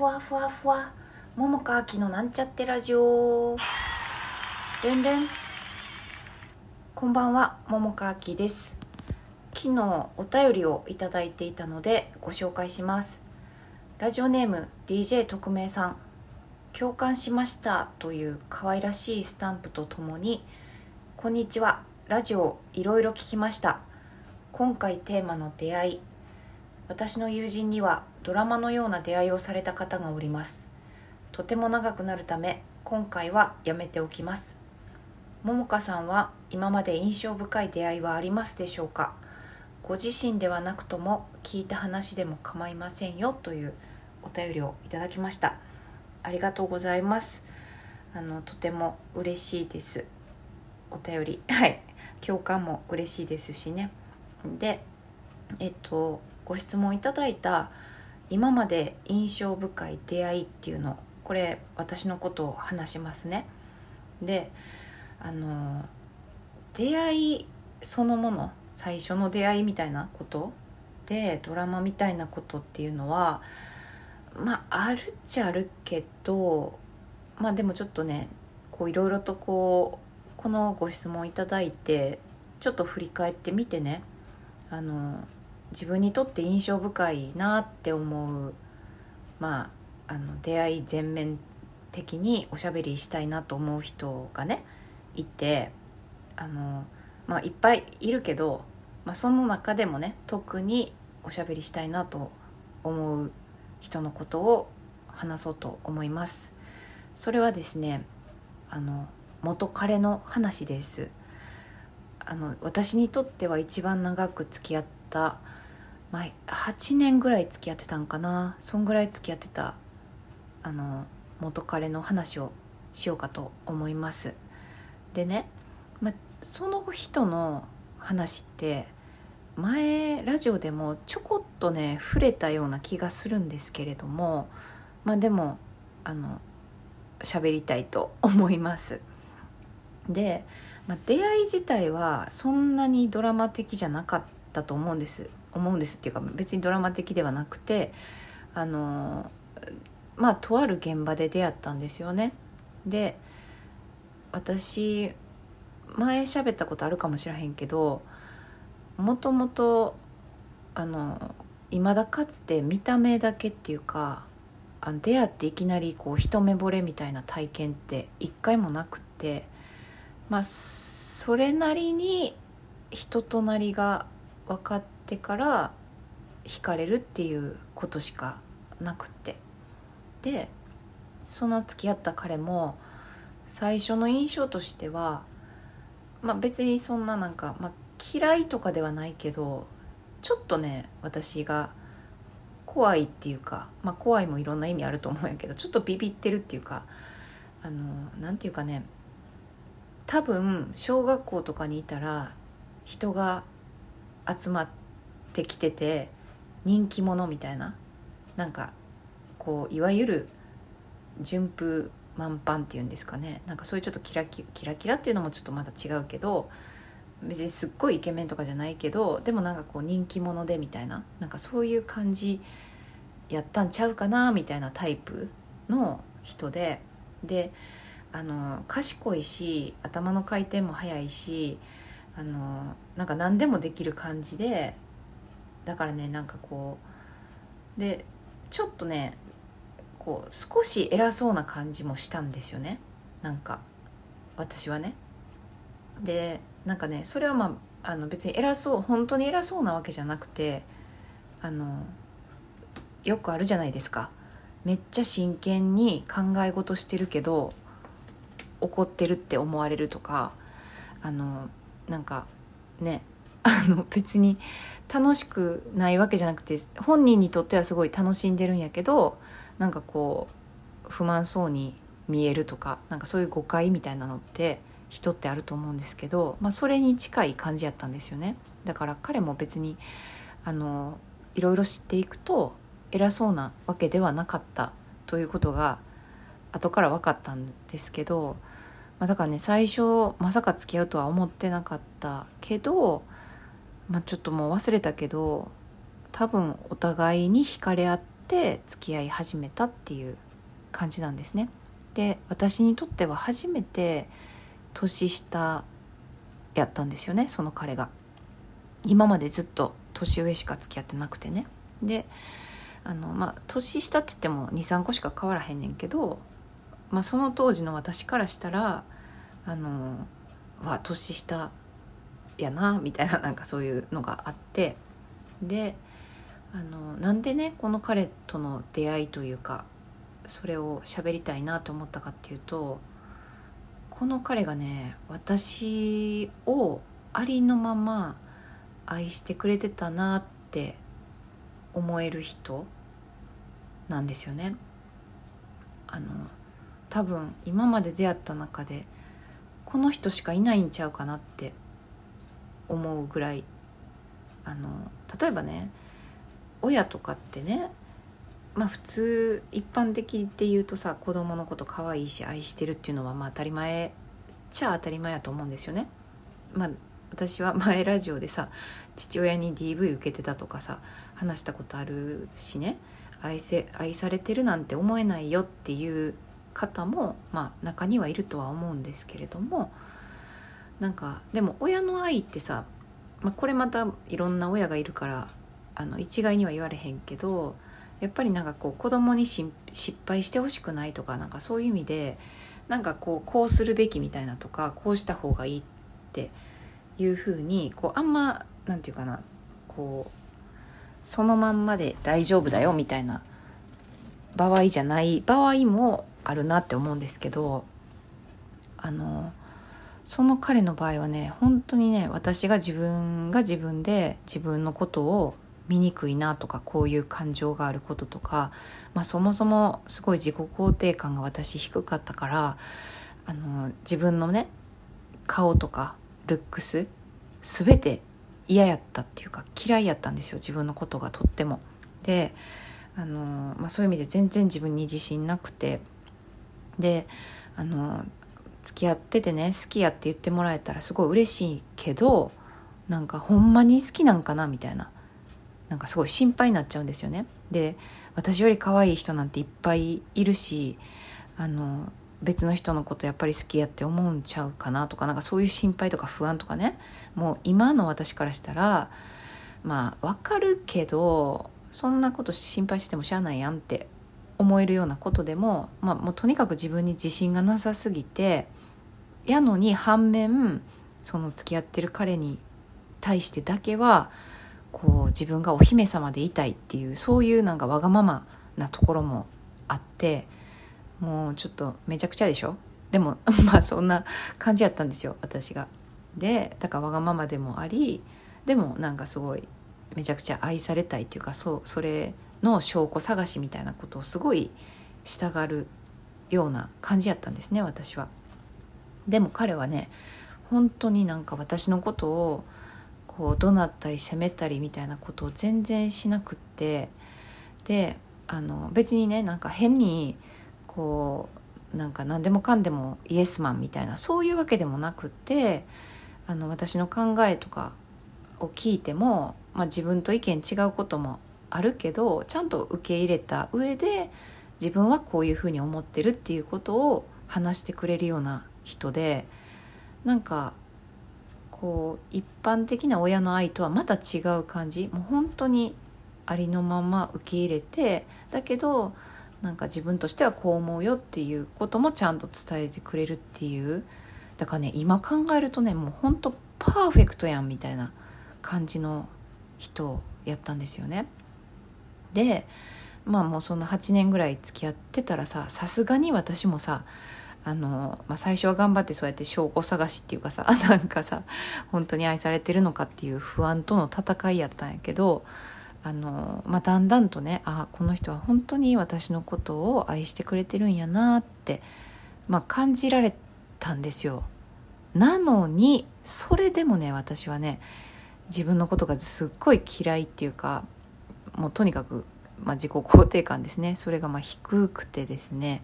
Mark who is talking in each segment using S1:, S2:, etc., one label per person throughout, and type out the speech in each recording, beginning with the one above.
S1: ふわふわふわ。桃佳明のなんちゃってラジオ。ルンルン。こんばんは桃佳明です。昨日お便りをいただいていたのでご紹介します。ラジオネーム DJ 特命さん。共感しましたという可愛らしいスタンプとともにこんにちはラジオいろいろ聞きました。今回テーマの出会い私の友人にはドラマのような出会いをされた方がおります。とても長くなるため今回はやめておきます。ももかさんは今まで印象深い出会いはありますでしょうか？ご自身ではなくとも聞いた話でも構いませんよというお便りをいただきました。ありがとうございます。あのとても嬉しいです。お便り。はい。共感も嬉しいですしね。でえっとご質問いただいた今まで印象深い出会いっていうのこれ私のことを話しますね。であの出会いそのもの最初の出会いみたいなことでドラマみたいなことっていうのはまああるっちゃあるけどまあでもちょっとねこういろいろとこうこのご質問いただいてちょっと振り返ってみてね。あの自分にとって印象深いなって思うまああの出会い全面的におしゃべりしたいなと思う人がねいてあの、まあ、いっぱいいるけど、まあ、その中でもね特におしゃべりしたいなと思う人のことを話そうと思います。それはですねあの元彼の話です。あの私にとっては一番長く付き合ったまあ、8年ぐらい付き合ってたんかな。そんぐらい付き合ってたあの元彼の話をしようかと思います。でね、まあ、その人の話って前ラジオでもちょこっとね触れたような気がするんですけれどもまあでもあの喋りたいと思います。で、まあ、出会い自体はそんなにドラマ的じゃなかったと思うんです。思うんですっていうか別にドラマ的ではなくてあのまあとある現場で出会ったんですよね。で私前喋ったことあるかもしれへんけどもともとあの未だかつて見た目だけっていうかあ出会っていきなりこう一目惚れみたいな体験って一回もなくってまあそれなりに人となりが分かっててから惹かれるっていうことしかなくって。でその付き合った彼も最初の印象としてはまあ別にそんななんか、まあ、嫌いとかではないけどちょっとね私が怖いっていうか、まあ、怖いもいろんな意味あると思うんやけどちょっとビビってるっていうかあのなんていうかね多分小学校とかにいたら人が集まってきてて人気者みたいななんかこういわゆる順風満帆っていうんですかね。なんかそういうちょっとキラキキラキラっていうのもちょっとまた違うけど別にすっごいイケメンとかじゃないけどでもなんかこう人気者でみたいななんかそういう感じやったんちゃうかなみたいなタイプの人でであの賢いし頭の回転も速いしあのなんか何でもできる感じでだからねなんかこうでちょっとねこう少し偉そうな感じもしたんですよね。なんか私はね。でなんかねそれはまああの別に偉そう本当に偉そうなわけじゃなくてあのよくあるじゃないですか。めっちゃ真剣に考え事してるけど怒ってるって思われるとかあのなんかねあの別に楽しくないわけじゃなくて本人にとってはすごい楽しんでるんやけどなんかこう不満そうに見えるとかなんかそういう誤解みたいなのって人ってあると思うんですけど、まあ、それに近い感じやったんですよね。だから彼も別にあのいろいろ知っていくと偉そうなわけではなかったということが後から分かったんですけど、まあ、だからね最初まさか付き合うとは思ってなかったけど、まあ、ちょっともう忘れたけど多分お互いに惹かれ合って付き合い始めたっていう感じなんですね。で私にとっては初めて年下やったんですよねその彼が。今までずっと年上しか付き合ってなくてね。であのまあ年下って言っても23個しか変わらへんねんけど、まあ、その当時の私からしたらあのは年下やなみたいななんかそういうのがあってであのなんでねこの彼との出会いというかそれを喋りたいなと思ったかっていうとこの彼がね私をありのまま愛してくれてたなって思える人なんですよね。あの多分今まで出会った中でこの人しかいないんちゃうかなって思うぐらいあの例えばね親とかってねまあ普通一般的って言うとさ子供のこと可愛いし愛してるっていうのはまあ当たり前ちゃ当たり前やと思うんですよね。まあ私は前ラジオでさ父親に DV 受けてたとかさ話したことあるしね愛せ愛されてるなんて思えないよっていう方もまあ中にはいるとは思うんですけれどもなんかでも親の愛ってさ、まあ、これまたいろんな親がいるからあの一概には言われへんけどやっぱりなんかこう子供に失敗してほしくないとかなんかそういう意味でなんかこうこうするべきみたいなとかこうした方がいいっていうふうにこうあんまなんていうかなこうそのまんまで大丈夫だよみたいな場合じゃない場合もあるなって思うんですけどあのその彼の場合はね本当にね私が自分が自分で自分のことを醜いなとかこういう感情があることとか、まあ、そもそもすごい自己肯定感が私低かったからあの自分のね顔とかルックス全て嫌やったっていうか嫌いやったんですよ自分のことがとっても。であの、まあ、そういう意味で全然自分に自信なくてであの付き合っててね好きやって言ってもらえたらすごい嬉しいけどなんかほんまに好きなんかなみたいななんかすごい心配になっちゃうんですよね。で私より可愛い人なんていっぱいいるしあの別の人のことやっぱり好きやって思うんちゃうかなとかなんかそういう心配とか不安とかねもう今の私からしたらまあわかるけどそんなこと心配してもしゃあないやんって思えるようなことでも,、まあ、もうとにかく自分に自信がなさすぎてやのに反面その付き合ってる彼に対してだけはこう自分がお姫様でいたいっていうそういうなんかわがままなところもあってもうちょっとめちゃくちゃでしょ？でも まあそんな感じやったんですよ私が。でだからわがままでもありでもなんかすごいめちゃくちゃ愛されたいっていうかそうそれの証拠探しみたいなことをすごいしたがるような感じやったんですね私は。でも彼はね本当になんか私のことをこう怒鳴ったり責めたりみたいなことを全然しなくってであの別にねなんか変にこうなんか何でもかんでもイエスマンみたいなそういうわけでもなくってあの私の考えとかを聞いても、まあ、自分と意見違うこともあるけどちゃんと受け入れた上で自分はこういうふうに思ってるっていうことを話してくれるような人でなんかこう一般的な親の愛とはまた違う感じもう本当にありのまま受け入れてだけどなんか自分としてはこう思うよっていうこともちゃんと伝えてくれるっていうだからね今考えるとねもう本当パーフェクトやんみたいな感じの人やったんですよね。でまあもうそんな8年ぐらい付き合ってたらささすがに私もさあの、まあ、最初は頑張ってそうやって証拠探しっていうかさ なんかさ本当に愛されてるのかっていう不安との戦いやったんやけどあの、まあ、だんだんとねあこの人は本当に私のことを愛してくれてるんやなって、まあ、感じられたんですよ。なのにそれでもね私はね自分のことがすっごい嫌いっていうかもうとにかく、まあ、自己肯定感ですね。それがまあ低くてですね。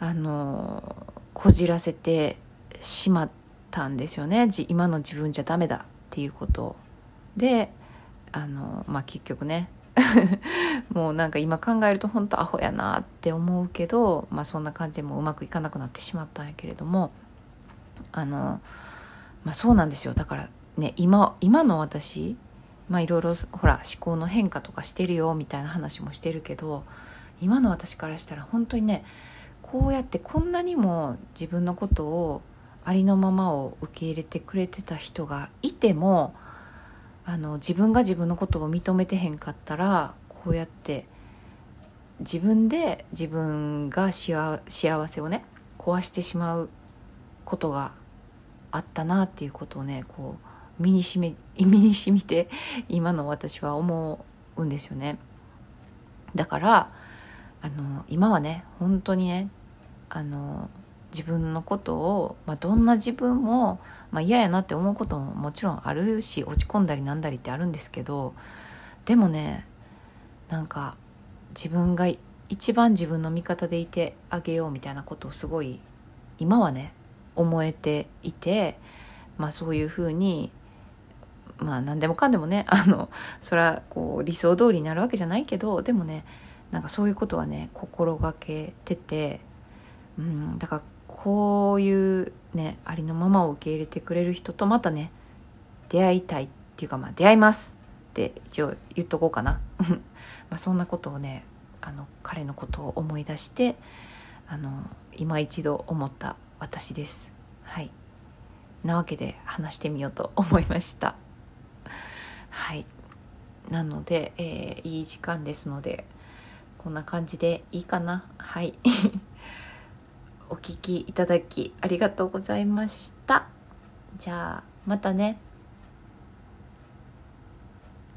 S1: あのこじらせてしまったんですよね。今の自分じゃダメだっていうことであの、まあ、結局ね。もうなんか今考えると本当アホやなって思うけど、まあ、そんな感じでもうまくいかなくなってしまったんやけれどもあの、まあ、そうなんですよ。だからね今今の私まあいろいろほら思考の変化とかしてるよみたいな話もしてるけど今の私からしたら本当にねこうやってこんなにも自分のことをありのままを受け入れてくれてた人がいてもあの自分が自分のことを認めてへんかったらこうやって自分で自分が幸せをね壊してしまうことがあったなっていうことをねこう身にしみ 身にしみて今の私は思うんですよね。だからあの今はね本当にねあの自分のことを、まあ、どんな自分も、まあ、嫌やなって思うことももちろんあるし落ち込んだりなんだりってあるんですけどでもねなんか自分が一番自分の味方でいてあげようみたいなことをすごい今はね思えていて、まあ、そういうふうにまあ何でもかんでもね あのそれはこう理想通りになるわけじゃないけどでもねなんかそういうことはね心がけてて、うん、だからこういうねありのままを受け入れてくれる人とまたね出会いたいっていうかまあ出会いますって一応言っとこうかな。まあそんなことをねあの彼のことを思い出してあの今一度思った私です。はい。なわけで話してみようと思いました。はいなので、えー、いい時間ですのでこんな感じでいいかな？はい お聴きいただきありがとうございました。じゃあまたね。